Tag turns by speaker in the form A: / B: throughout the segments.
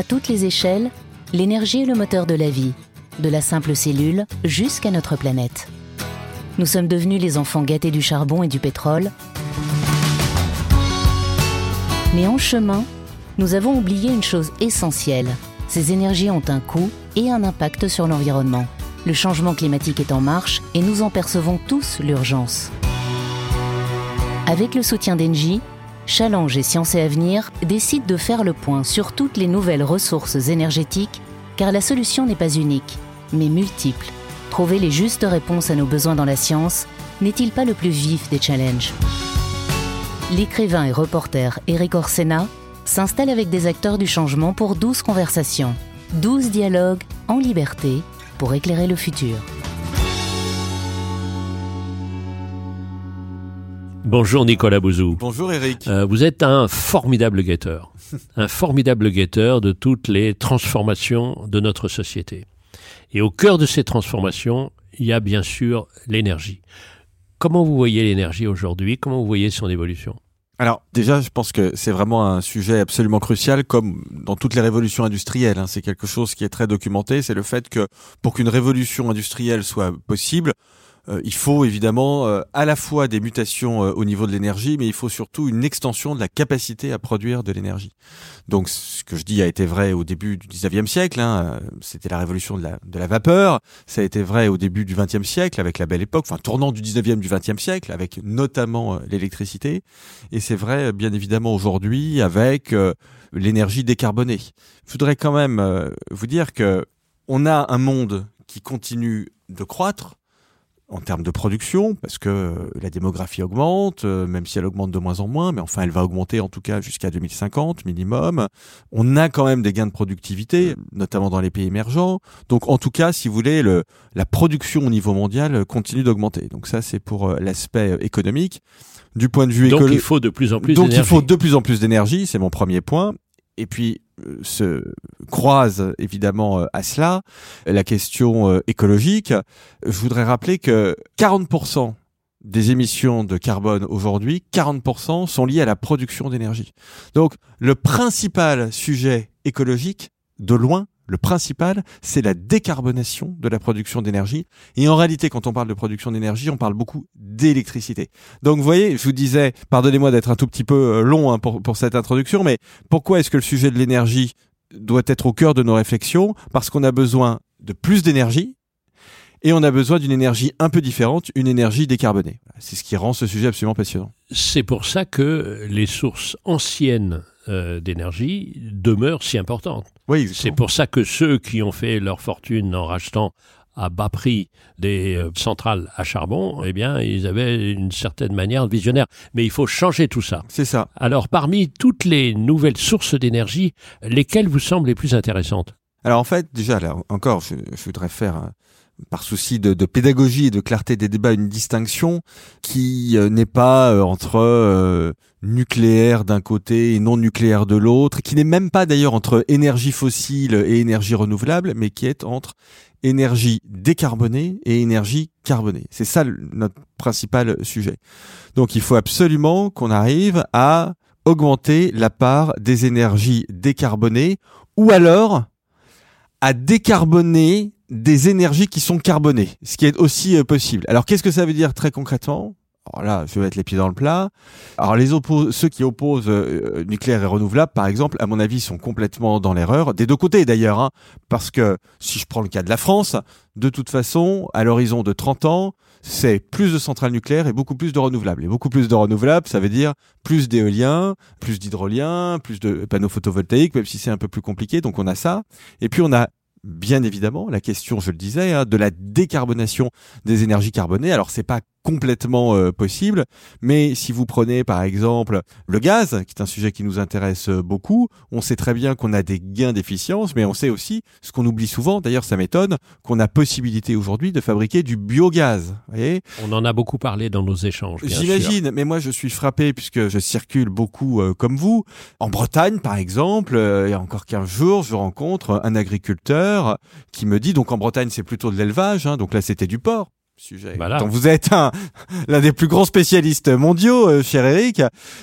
A: À toutes les échelles, l'énergie est le moteur de la vie, de la simple cellule jusqu'à notre planète. Nous sommes devenus les enfants gâtés du charbon et du pétrole. Mais en chemin, nous avons oublié une chose essentielle. Ces énergies ont un coût et un impact sur l'environnement. Le changement climatique est en marche et nous en percevons tous l'urgence. Avec le soutien d'Engie, Challenge et Sciences et Avenir décident de faire le point sur toutes les nouvelles ressources énergétiques, car la solution n'est pas unique, mais multiple. Trouver les justes réponses à nos besoins dans la science n'est-il pas le plus vif des challenges? L'écrivain et reporter Eric Orsena s'installe avec des acteurs du changement pour 12 conversations, 12 dialogues en liberté pour éclairer le futur.
B: Bonjour Nicolas Bouzou.
C: Bonjour Eric.
B: Euh, vous êtes un formidable guetteur, un formidable guetteur de toutes les transformations de notre société. Et au cœur de ces transformations, il y a bien sûr l'énergie. Comment vous voyez l'énergie aujourd'hui? Comment vous voyez son évolution?
C: Alors déjà, je pense que c'est vraiment un sujet absolument crucial, comme dans toutes les révolutions industrielles. Hein. C'est quelque chose qui est très documenté. C'est le fait que pour qu'une révolution industrielle soit possible, euh, il faut évidemment euh, à la fois des mutations euh, au niveau de l'énergie, mais il faut surtout une extension de la capacité à produire de l'énergie. Donc ce que je dis a été vrai au début du 19e siècle, hein, c'était la révolution de la, de la vapeur, ça a été vrai au début du 20e siècle avec la belle époque, enfin tournant du 19e du 20e siècle avec notamment l'électricité, et c'est vrai bien évidemment aujourd'hui avec l'énergie décarbonée. Je voudrais quand même vous dire que on a un monde qui continue de croître, en termes de production, parce que euh, la démographie augmente, euh, même si elle augmente de moins en moins, mais enfin elle va augmenter en tout cas jusqu'à 2050 minimum. On a quand même des gains de productivité, notamment dans les pays émergents. Donc en tout cas, si vous voulez, le, la production au niveau mondial continue d'augmenter. Donc ça, c'est pour euh, l'aspect économique. Du point de vue
B: écologique. Donc il faut de plus en plus
C: Donc il faut de plus en plus d'énergie, c'est mon premier point. Et puis euh, se croise évidemment euh, à cela la question euh, écologique. Je voudrais rappeler que 40% des émissions de carbone aujourd'hui, 40% sont liées à la production d'énergie. Donc le principal sujet écologique, de loin, le principal, c'est la décarbonation de la production d'énergie. Et en réalité, quand on parle de production d'énergie, on parle beaucoup d'électricité. Donc, vous voyez, je vous disais, pardonnez-moi d'être un tout petit peu euh, long hein, pour, pour cette introduction, mais pourquoi est-ce que le sujet de l'énergie doit être au cœur de nos réflexions? Parce qu'on a besoin de plus d'énergie, et on a besoin d'une énergie un peu différente, une énergie décarbonée. C'est ce qui rend ce sujet absolument passionnant.
B: C'est pour ça que les sources anciennes euh, d'énergie demeure si importante.
C: Oui,
B: c'est pour ça que ceux qui ont fait leur fortune en rachetant à bas prix des euh, centrales à charbon, eh bien, ils avaient une certaine manière visionnaire. Mais il faut changer tout ça.
C: C'est ça.
B: Alors, parmi toutes les nouvelles sources d'énergie, lesquelles vous semblent les plus intéressantes?
C: Alors, en fait, déjà, là, encore, je, je voudrais faire par souci de, pédagogie et de clarté des débats, une distinction qui euh, n'est pas euh, entre euh, nucléaire d'un côté et non nucléaire de l'autre, qui n'est même pas d'ailleurs entre énergie fossile et énergie renouvelable, mais qui est entre énergie décarbonée et énergie carbonée. C'est ça notre principal sujet. Donc il faut absolument qu'on arrive à augmenter la part des énergies décarbonées ou alors à décarboner des énergies qui sont carbonées, ce qui est aussi euh, possible. Alors qu'est-ce que ça veut dire très concrètement? Alors là, je vais mettre les pieds dans le plat. Alors les ceux qui opposent euh, nucléaire et renouvelable, par exemple, à mon avis, sont complètement dans l'erreur, des deux côtés d'ailleurs, hein, parce que si je prends le cas de la France, de toute façon, à l'horizon de 30 ans, c'est plus de centrales nucléaires et beaucoup plus de renouvelables. Et beaucoup plus de renouvelables, ça veut dire plus d'éolien, plus d'hydrolien, plus de panneaux photovoltaïques, même si c'est un peu plus compliqué. Donc on a ça. Et puis on a bien évidemment la question, je le disais, hein, de la décarbonation des énergies carbonées. Alors c'est pas complètement euh, possible. Mais si vous prenez par exemple le gaz, qui est un sujet qui nous intéresse euh, beaucoup, on sait très bien qu'on a des gains d'efficience, mais on sait aussi, ce qu'on oublie souvent, d'ailleurs ça m'étonne, qu'on a possibilité aujourd'hui de fabriquer du biogaz. Voyez?
B: On en a beaucoup parlé dans nos échanges.
C: J'imagine, mais moi je suis frappé puisque je circule beaucoup euh, comme vous. En Bretagne par exemple, il y a encore 15 jours, je rencontre un agriculteur qui me dit, donc en Bretagne c'est plutôt de l'élevage, hein, donc là c'était du porc sujet voilà. dont vous êtes l'un des plus grands spécialistes mondiaux, euh, cher Eric.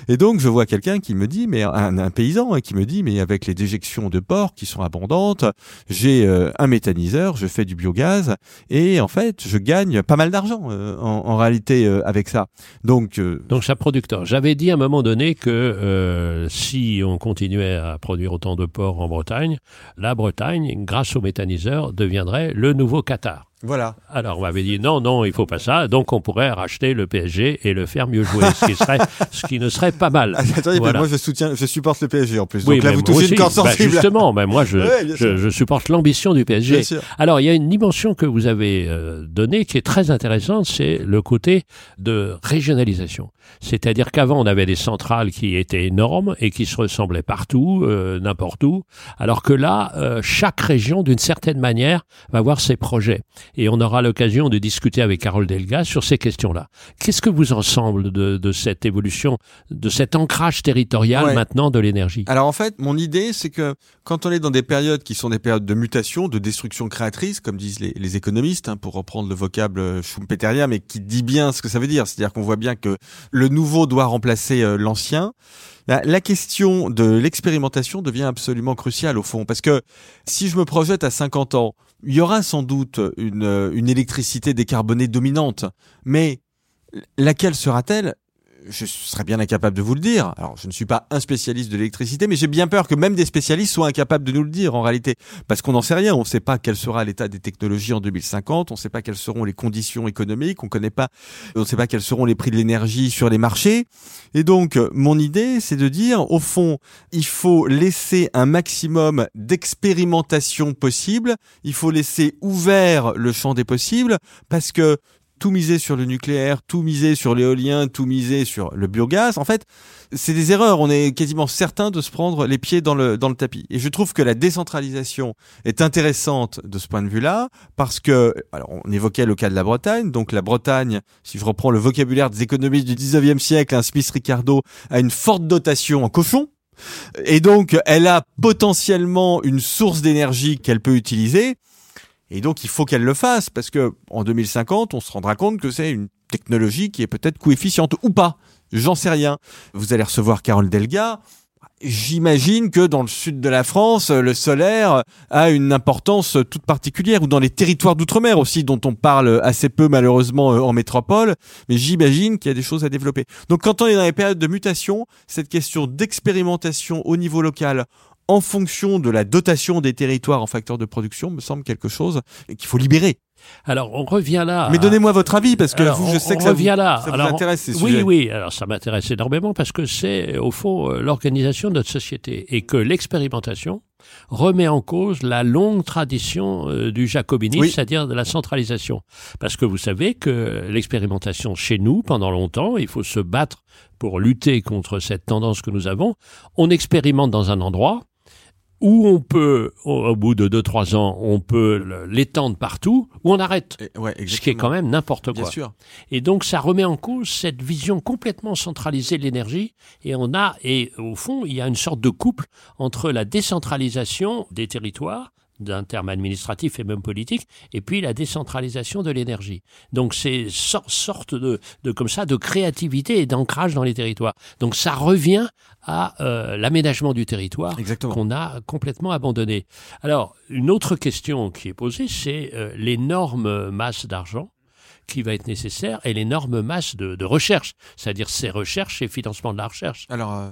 C: Et donc, je vois quelqu'un qui me dit, mais un, un, paysan hein, qui me dit, mais avec les déjections de porc qui sont abondantes, j'ai euh, un méthaniseur, je fais du biogaz, et en fait, je gagne pas mal d'argent euh, en, en, réalité avec ça. Donc,
B: donc, cher producteur, j'avais dit à un moment donné que si on continuait à produire autant de porc en Bretagne, la Bretagne, grâce au méthaniseur, deviendrait le nouveau Qatar.
C: Voilà.
B: Alors on m'avait dit non, non, il faut pas ça. Donc on pourrait racheter le PSG et le faire mieux jouer, ce qui, serait, ce qui ne serait pas mal.
C: Ah, attendez, moi je soutiens, je supporte le PSG en plus. Donc là vous touchez une corde bah, sensible.
B: justement, ben moi je, je, je, supporte l'ambition du PSG. Alors il y a une dimension que vous avez euh, donnée qui est très intéressante, c'est le côté de régionalisation. C'est-à-dire qu'avant on avait des centrales qui étaient énormes et qui se ressemblaient partout, euh, n'importe où, alors que là euh, chaque région d'une certaine manière va avoir ses projets et on aura l'occasion de discuter avec Carole Delga sur ces questions-là. Qu'est-ce que vous en semble de, de, cette évolution, de cet ancrage territorial maintenant de l'énergie?
C: Alors en fait, mon idée, c'est que quand on est dans des périodes qui sont des périodes de mutation, de destruction créatrice, comme disent les, les économistes, hein, pour reprendre le vocable schumpeterien, mais qui dit bien ce que ça veut dire, c'est-à-dire qu'on voit bien que le nouveau doit remplacer euh, l'ancien. La, question de l'expérimentation devient absolument cruciale au fond, parce que si je me projette à 50 ans, il y aura sans doute une, une électricité décarbonée dominante, mais laquelle sera-t-elle? Je serais bien incapable de vous le dire. Alors, je ne suis pas un spécialiste de l'électricité, mais j'ai bien peur que même des spécialistes soient incapables de nous le dire en réalité, parce qu'on n'en sait rien. On ne sait pas quel sera l'état des technologies en 2050. On ne sait pas quelles seront les conditions économiques. On connaît pas, on ne sait pas quels seront les prix de l'énergie sur les marchés. Et donc, mon idée, c'est de dire, au fond, il faut laisser un maximum d'expérimentation possible. Il faut laisser ouvert le champ des possibles, parce que tout miser sur le nucléaire, tout miser sur l'éolien, tout miser sur le biogaz, en fait, c'est des erreurs. On est quasiment certain de se prendre les pieds dans le, dans le tapis. Et je trouve que la décentralisation est intéressante de ce point de vue-là, parce que, alors, on évoquait le cas de la Bretagne. Donc, la Bretagne, si je reprends le vocabulaire des économistes du 19e siècle, un Smith Ricardo a une forte dotation en cochon. Et donc, elle a potentiellement une source d'énergie qu'elle peut utiliser. Et donc, il faut qu'elle le fasse parce que en 2050, on se rendra compte que c'est une technologie qui est peut-être coefficiente ou pas. J'en sais rien. Vous allez recevoir Carole Delga. J'imagine que dans le sud de la France, le solaire a une importance toute particulière, ou dans les territoires d'outre-mer aussi, dont on parle assez peu malheureusement euh, en métropole, mais j'imagine qu'il y a des choses à développer. Donc quand on est dans les périodes de mutation, cette question d'expérimentation au niveau local, en fonction de la dotation des territoires en facteurs de production me semble quelque chose qu'il faut libérer.
B: Alors on revient là.
C: Mais donnez-moi votre avis parce que vous, je sais que ça, vous,
B: là.
C: ça vous intéresse ces
B: oui, Oui, Alors ça m'intéresse énormément parce que c'est au fond euh, l'organisation de notre société et que l'expérimentation remet en cause la longue tradition euh, du jacobinisme, c'est-à-dire de la centralisation. Parce que vous savez que l'expérimentation chez nous, pendant longtemps, il faut se battre pour lutter contre cette tendance que nous avons. On expérimente dans un endroit, où on peut, au, bout de 2-3 ans, on peut l'étendre partout, ou on arrête. ce qui est quand même n'importe quoi.
C: sûr.
B: Et donc ça remet en cause cette vision complètement centralisée de l'énergie, et on a, et au fond, il y a une sorte de couple entre la décentralisation des territoires d'un terme administratif et même politique, et puis la décentralisation de l'énergie. Donc c'est sorte de, de comme ça de créativité et d'ancrage dans les territoires. Donc ça revient à euh, l'aménagement du territoire qu'on a complètement abandonné. Alors une autre question qui est posée, c'est euh, l'énorme masse d'argent qui va être nécessaire et l'énorme masse de, de recherche, c'est-à-dire ces recherches et financement de la recherche.
C: Alors euh,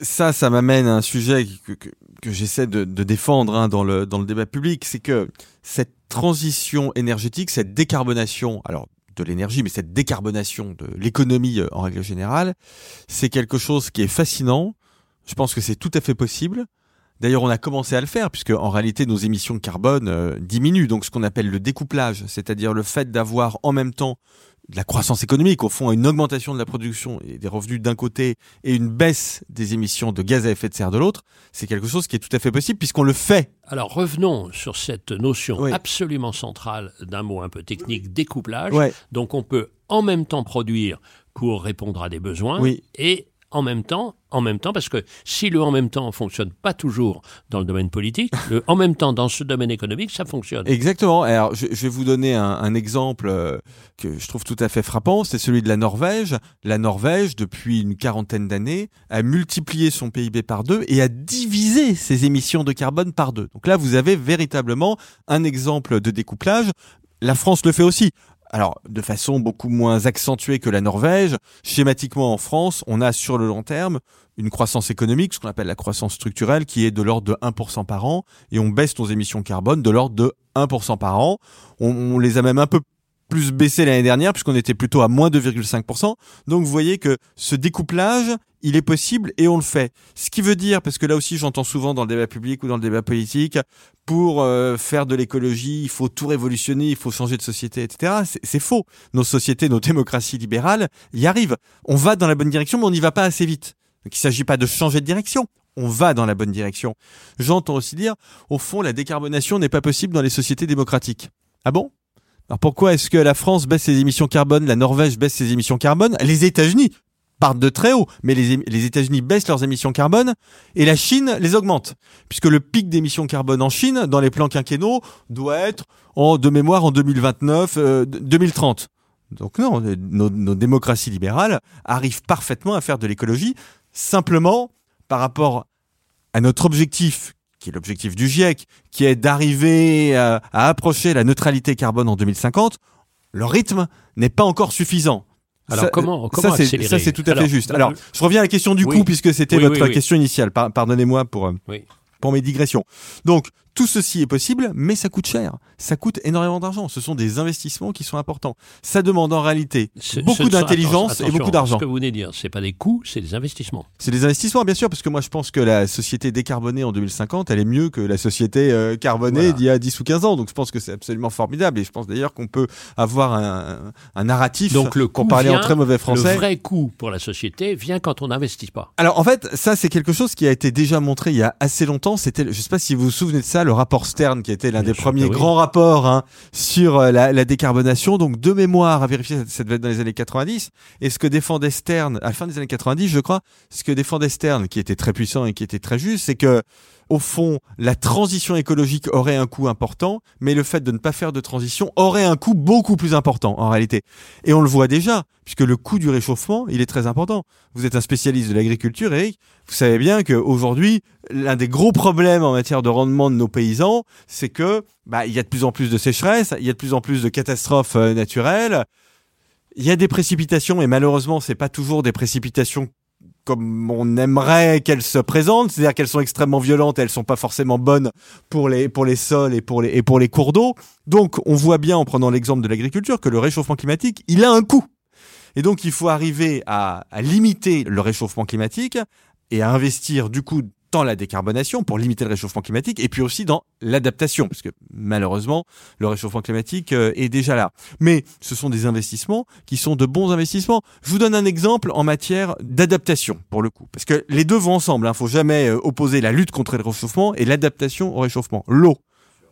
C: ça, ça m'amène à un sujet que, que, j'essaie de, de, défendre hein, dans, le, dans le débat public, c'est que cette transition énergétique, cette décarbonation, alors de l'énergie, mais cette décarbonation de l'économie euh, en règle générale, c'est quelque chose qui est fascinant. Je pense que c'est tout à fait possible. D'ailleurs, on a commencé à le faire puisque en réalité nos émissions de carbone euh, diminuent. Donc, ce qu'on appelle le découplage, c'est-à-dire le fait d'avoir en même temps de la croissance économique, au fond, une augmentation de la production et des revenus d'un côté et une baisse des émissions de gaz à effet de serre de l'autre, c'est quelque chose qui est tout à fait possible puisqu'on le fait.
B: Alors revenons sur cette notion absolument centrale d'un mot un peu technique, découplage. Donc on peut en même temps produire pour répondre à des besoins et en même temps, en même temps, parce que si le en même temps fonctionne pas toujours dans le domaine politique, le en même temps dans ce domaine économique, ça fonctionne.
C: Exactement. Alors, je, je vais vous donner un, un, exemple euh, que je trouve tout à fait frappant, c'est celui de la Norvège. La Norvège, depuis une quarantaine d'années, a multiplié son PIB par deux et a divisé ses émissions de carbone par deux. Donc là, vous avez véritablement un exemple de découplage. La France le fait aussi alors de façon beaucoup moins accentuée que la Norvège, schématiquement en France, on a sur le long terme une croissance économique, ce qu'on appelle la croissance structurelle, qui est de l'ordre de 1% par an, et on baisse nos émissions carbone de l'ordre de 1% par an. On, on les a même un peu plus baissé l'année dernière puisqu'on était plutôt à moins 2,5%. Donc vous voyez que ce découplage, il est possible et on le fait. Ce qui veut dire, parce que là aussi j'entends souvent dans le débat public ou dans le débat politique, pour euh, faire de l'écologie, il faut tout révolutionner, il faut changer de société, etc. C'est faux. Nos sociétés, nos démocraties libérales y arrivent. On va dans la bonne direction, mais on n'y va pas assez vite. Donc il ne s'agit pas de changer de direction. On va dans la bonne direction. J'entends aussi dire, au fond, la décarbonation n'est pas possible dans les sociétés démocratiques. Ah bon? Alors pourquoi est-ce que la France baisse ses émissions carbone, la Norvège baisse ses émissions carbone, les États-Unis partent de très haut, mais les, États-Unis baissent leurs émissions carbone et la Chine les augmente, puisque le pic d'émissions carbone en Chine, dans les plans quinquennaux, doit être en de mémoire en 2029, 2030. Euh, Donc non, nos démocraties libérales arrivent parfaitement à faire de l'écologie, simplement par rapport à notre objectif qui est l'objectif du GIEC, qui est d'arriver à, à, approcher la neutralité carbone en 2050, le rythme n'est pas encore suffisant.
B: Alors
C: ça,
B: comment, comment
C: ça, c'est, ça c'est tout à Alors, fait juste. Alors, je reviens à la question du oui. coût puisque c'était
B: oui,
C: votre
B: oui,
C: question initiale. Par, pardonnez-moi pour
B: oui.
C: pour mes digressions. Donc tout ceci est possible, mais ça coûte cher. Ça coûte énormément d'argent. Ce sont des investissements qui sont importants. Ça demande en réalité
B: ce,
C: beaucoup
B: ce
C: d'intelligence et beaucoup d'argent.
B: Ce que vous venez de dire, c'est pas des coûts, c'est des investissements.
C: C'est des investissements, bien sûr, parce que moi je pense que la société décarbonée en 2050, elle est mieux que la société euh, carbonée voilà. d'il y a 10 ou 15 ans. Donc je pense que c'est absolument formidable et je pense d'ailleurs qu'on peut avoir un, un narratif
B: Donc le
C: qu'on parlait en très mauvais français.
B: Le vrai coût pour la société vient quand on n'investit pas.
C: Alors en fait, ça c'est quelque chose qui a été déjà montré il y a assez longtemps. C'était, je sais pas si vous vous souvenez de ça, le rapport Stern qui était l'un des premiers oui. grands rapports hein, sur euh, la, la, décarbonation. Donc, de mémoire, à vérifier, ça devait être dans les années 90. Et ce que défendait Stern, à la fin des années 90, je crois, ce que défendait Stern, qui était très puissant et qui était très juste, c'est que au fond, la transition écologique aurait un coût important, mais le fait de ne pas faire de transition aurait un coût beaucoup plus important en réalité. Et on le voit déjà, puisque le coût du réchauffement, il est très important. Vous êtes un spécialiste de l'agriculture, Eric. Vous savez bien qu'aujourd'hui, l'un des gros problèmes en matière de rendement de nos paysans, c'est que bah, il y a de plus en plus de sécheresse, il y a de plus en plus de catastrophes euh, naturelles. Il y a des précipitations et malheureusement, c'est pas toujours des précipitations comme on aimerait qu'elles se présentent, c'est-à-dire qu'elles sont extrêmement violentes et elles sont pas forcément bonnes pour les pour les sols et pour les et pour les cours d'eau. Donc on voit bien en prenant l'exemple de l'agriculture que le réchauffement climatique, il a un coût. Et donc il faut arriver à, à limiter le réchauffement climatique et à investir du coup dans la décarbonation pour limiter le réchauffement climatique et puis aussi dans l'adaptation parce que malheureusement le réchauffement climatique euh, est déjà là. Mais ce sont des investissements qui sont de bons investissements. Je vous donne un exemple en matière d'adaptation pour le coup parce que les deux vont ensemble. Il hein. faut jamais euh, opposer la lutte contre le réchauffement et l'adaptation au réchauffement. L'eau,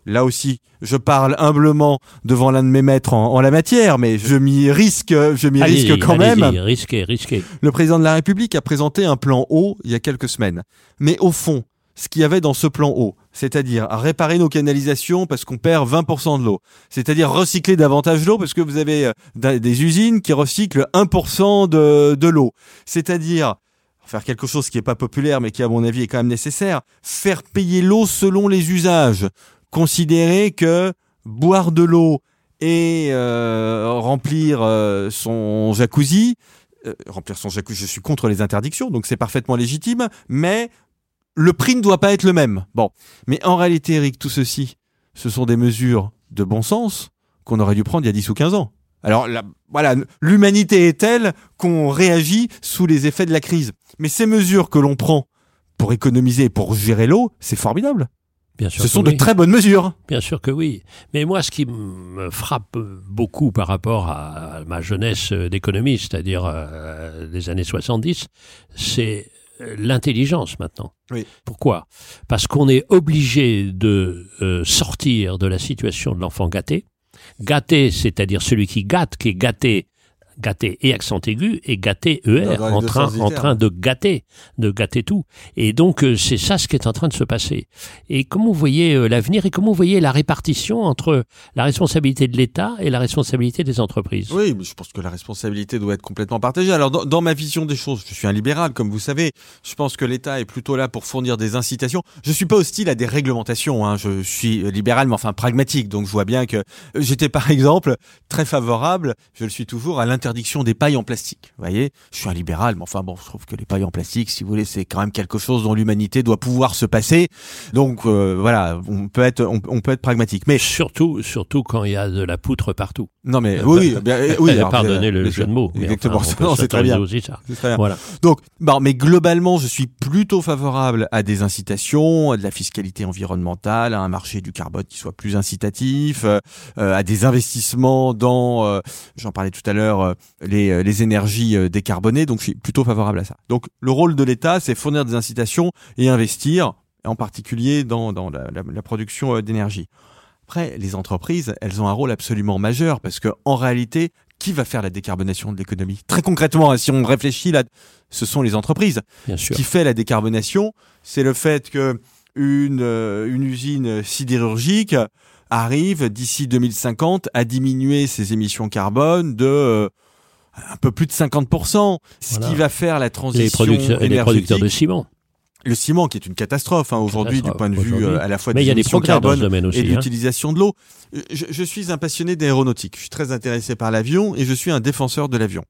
C: Là aussi, je parle humblement devant l'un de mes maîtres en, en, la matière, mais je m'y risque, je m'y risque quand même.
B: Risquez, risquez.
C: Le président de la République a présenté un plan eau il y a quelques semaines. Mais au fond, ce qu'il y avait dans ce plan eau, c'est-à-dire réparer nos canalisations parce qu'on perd 20% de l'eau, c'est-à-dire recycler davantage l'eau parce que vous avez euh, des usines qui recyclent 1% de, de l'eau, c'est-à-dire faire quelque chose qui n'est pas populaire mais qui à mon avis est quand même nécessaire, faire payer l'eau selon les usages considérer que boire de l'eau et euh, remplir euh, son jacuzzi, euh, remplir son jacuzzi, je suis contre les interdictions, donc c'est parfaitement légitime, mais le prix ne doit pas être le même. Bon, mais en réalité, Eric, tout ceci, ce sont des mesures de bon sens qu'on aurait dû prendre il y a 10 ou 15 ans. Alors la, voilà, l'humanité est telle qu'on réagit sous les effets de la crise. Mais ces mesures que l'on prend pour économiser, pour gérer l'eau, c'est formidable.
B: Bien sûr
C: Ce sont
B: oui.
C: de très bonnes mesures.
B: Bien sûr que oui. Mais moi, ce qui me frappe beaucoup par rapport à ma jeunesse d'économiste, c'est-à-dire euh, des années 70, c'est l'intelligence maintenant.
C: Oui.
B: Pourquoi? Parce qu'on est obligé de euh, sortir de la situation de l'enfant gâté. Gâté, c'est-à-dire celui qui gâte, qui est gâté gâter et accent aigu et gâter ER
C: les
B: en train en train de gâter de gâter tout et donc euh, c'est ça ce qui est en train de se passer et comment vous voyez euh, l'avenir et comment vous voyez la répartition entre la responsabilité de l'État et la responsabilité des entreprises?
C: Oui, je pense que la responsabilité doit être complètement partagée. Alors, dans, dans ma vision des choses, je suis un libéral, comme vous savez. Je pense que l'État est plutôt là pour fournir des incitations. Je suis pas hostile à des réglementations. Hein. Je suis libéral, mais enfin pragmatique. Donc, je vois bien que j'étais, par exemple, très favorable, je le suis toujours, à l'interdiction des pailles en plastique. Vous voyez, je suis un libéral, mais enfin bon, je trouve que les pailles en plastique, si vous voulez, c'est quand même quelque chose dont l'humanité doit pouvoir se passer. Donc, euh, voilà, on peut être, on, on peut être pragmatique. Mais
B: surtout surtout quand il y a de la poutre partout
C: non, mais oui, bien, oui. alors,
B: pardonnez le jeu de mots
C: Exactement.
B: enfin,
C: c'est très bien.
B: aussi ça
C: C'est très bien.
B: voilà
C: Donc, bon, mais globalement, je suis plutôt favorable à des incitations, à de la fiscalité environnementale, à un marché du carbone qui soit plus incitatif, euh, euh, à des investissements dans, euh, j'en parlais tout à l'heure, euh, les, euh, les énergies euh, décarbonées. Donc, je suis plutôt favorable à ça. Donc, le rôle de l'État, c'est fournir des incitations et investir, en particulier dans, dans la, la- la production d'énergie. Après, les entreprises, elles ont un rôle absolument majeur parce que, en réalité, qui va faire la décarbonation de l'économie? Très concrètement, hein, si on réfléchit là, ce sont les entreprises.
B: bien
C: Ce
B: sûr
C: qui fait la décarbonation, c'est le fait que une, une usine sidérurgique arrive d'ici 2050 à diminuer ses émissions carbone de un peu plus de 50%. Ce
B: Voilà.
C: qui va faire la transition
B: les producteurs et les
C: énergétique.
B: producteurs de ciment
C: Le ciment qui est une catastrophe hein, aujourd'hui du point de vue euh, à la fois
B: mais
C: des
B: il y a des
C: carbone
B: aussi
C: et de
B: hein.
C: l'utilisation de l'eau. Euh, Je, je suis un passionné d'aéronautique. Je suis très intéressé par l'avion et je suis un défenseur de l'avion.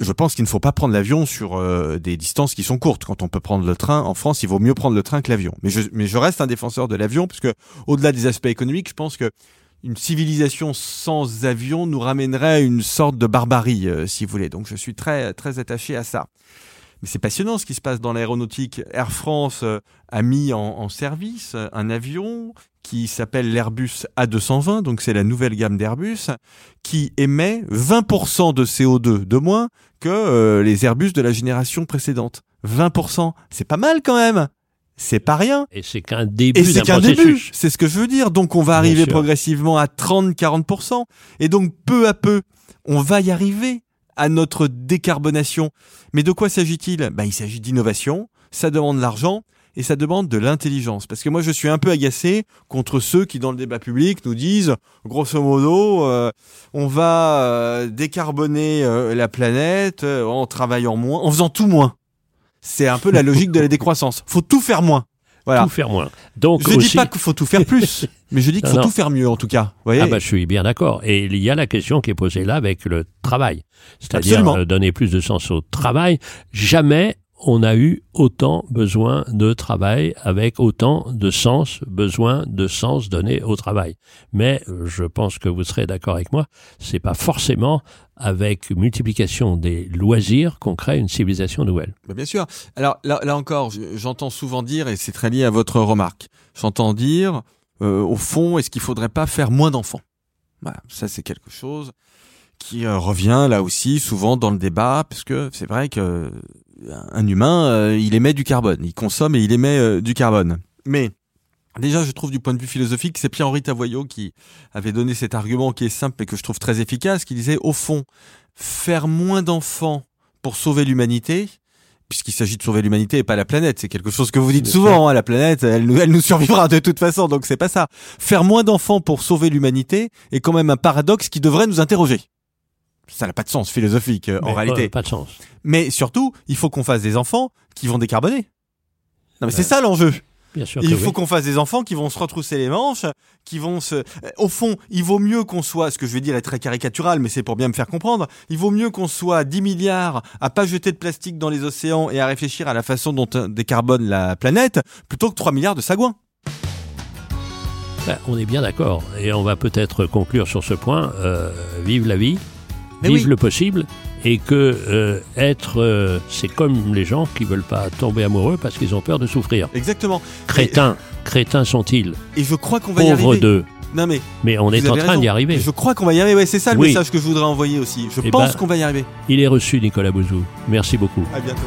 C: Je pense qu'il ne faut pas prendre l'avion sur euh, des distances qui sont courtes. Quand on peut prendre le train en France, il vaut mieux prendre le train que l'avion. Mais je, mais je reste un défenseur de l'avion parce que, au-delà des aspects économiques, je pense que une civilisation sans avion nous ramènerait à une sorte de barbarie, euh, si vous voulez. Donc, je suis très très attaché à ça. Mais c'est passionnant ce qui se passe dans l'aéronautique. Air France euh, a mis en, service euh, un avion qui s'appelle l'Airbus A220, donc c'est la nouvelle gamme d'Airbus, qui émet 20% de CO2 de moins que les Airbus de la génération précédente. 20%, c'est pas mal quand même. C'est pas rien.
B: et c'est qu'un début
C: Et c'est qu'un début, c'est ce que je veux dire. Donc on va
B: Bien
C: arriver
B: sûr.
C: progressivement à 30-40%. Et donc peu à peu, on va y arriver à notre décarbonation. Mais de quoi s'agit-il? Bah, Il s'agit d'innovation, ça demande de l'argent et ça demande de l'intelligence. Parce que moi je suis un peu agacé contre ceux qui dans le débat public nous disent, grosso modo, euh, on va euh, décarboner euh, la planète euh, en travaillant moins, en faisant tout moins. C'est un peu la logique de la décroissance. Faut tout faire moins. Voilà.
B: tout faire moins donc
C: Je
B: aussi
C: dis pas qu'il faut tout faire plus, mais je dis qu'il faut
B: non.
C: tout faire mieux en tout cas. Vous voyez
B: Ah bah, je suis bien d'accord. Et il y a la question qui est posée là avec le travail. C'est-à-dire euh, donner plus de sens au travail. Jamais on a eu autant besoin de travail avec autant de sens, besoin de sens donné au travail. Mais je pense que vous serez d'accord avec moi, c'est pas forcément avec multiplication des loisirs qu'on crée une civilisation nouvelle.
C: Bah, bien sûr. Alors là, encore, je- j'entends souvent dire, et c'est très lié à votre remarque, j'entends dire, euh, au fond, est-ce qu'il faudrait pas faire moins d'enfants? Voilà, ça c'est quelque chose qui euh, revient là aussi souvent dans le débat, parce que c'est vrai que un humain, euh, il émet du carbone, il consomme et il émet euh, du carbone. Mais déjà, je trouve du point de vue philosophique, c'est Pierre-Henri Tavoyot qui avait donné cet argument qui est simple et que je trouve très efficace, qui disait, au fond, faire moins d'enfants pour sauver l'humanité, puisqu'il s'agit de sauver l'humanité et pas la planète. C'est quelque chose que vous dites souvent. hein, la planète, elle nous, elle nous survivra de toute façon, donc c'est pas ça. Faire moins d'enfants pour sauver l'humanité est quand même un paradoxe qui devrait nous interroger. Ça n'a pas de sens philosophique euh, en réalité.
B: euh, pas de sens.
C: Mais surtout, il faut qu'on fasse des enfants qui vont décarboner. Non mais c'est
B: Ouais.
C: ça l'enjeu.
B: Bien sûr
C: Il faut
B: oui.
C: qu'on fasse des enfants qui vont se retrousser les manches, qui vont se. Euh, Au fond, il vaut mieux qu'on soit, ce que je vais dire est très caricatural, mais c'est pour bien me faire comprendre. Il vaut mieux qu'on soit 10 milliards à pas jeter de plastique dans les océans et à réfléchir à la façon dont on décarbone la planète, plutôt que 3 milliards de sagouins.
B: Ben, on est bien d'accord. Et on va peut-être conclure sur ce point. Euh, vive la vie,
C: Mais
B: vive
C: oui.
B: le possible. Et que euh, être, euh, c'est comme les gens qui veulent pas tomber amoureux parce qu'ils ont peur de souffrir.
C: Exactement.
B: Crétins, crétins sont-ils?
C: Et je crois qu'on va y
B: Pauvres
C: arriver.
B: d'eux.
C: Non mais
B: Mais on est en train d'y arriver.
C: Je crois qu'on va y arriver. Ouais, c'est ça le
B: Oui.
C: message que je voudrais envoyer aussi. Je
B: Eh
C: pense
B: ben-
C: qu'on va y arriver.
B: Il est reçu, Nicolas Bouzou. Merci beaucoup.
C: À bientôt.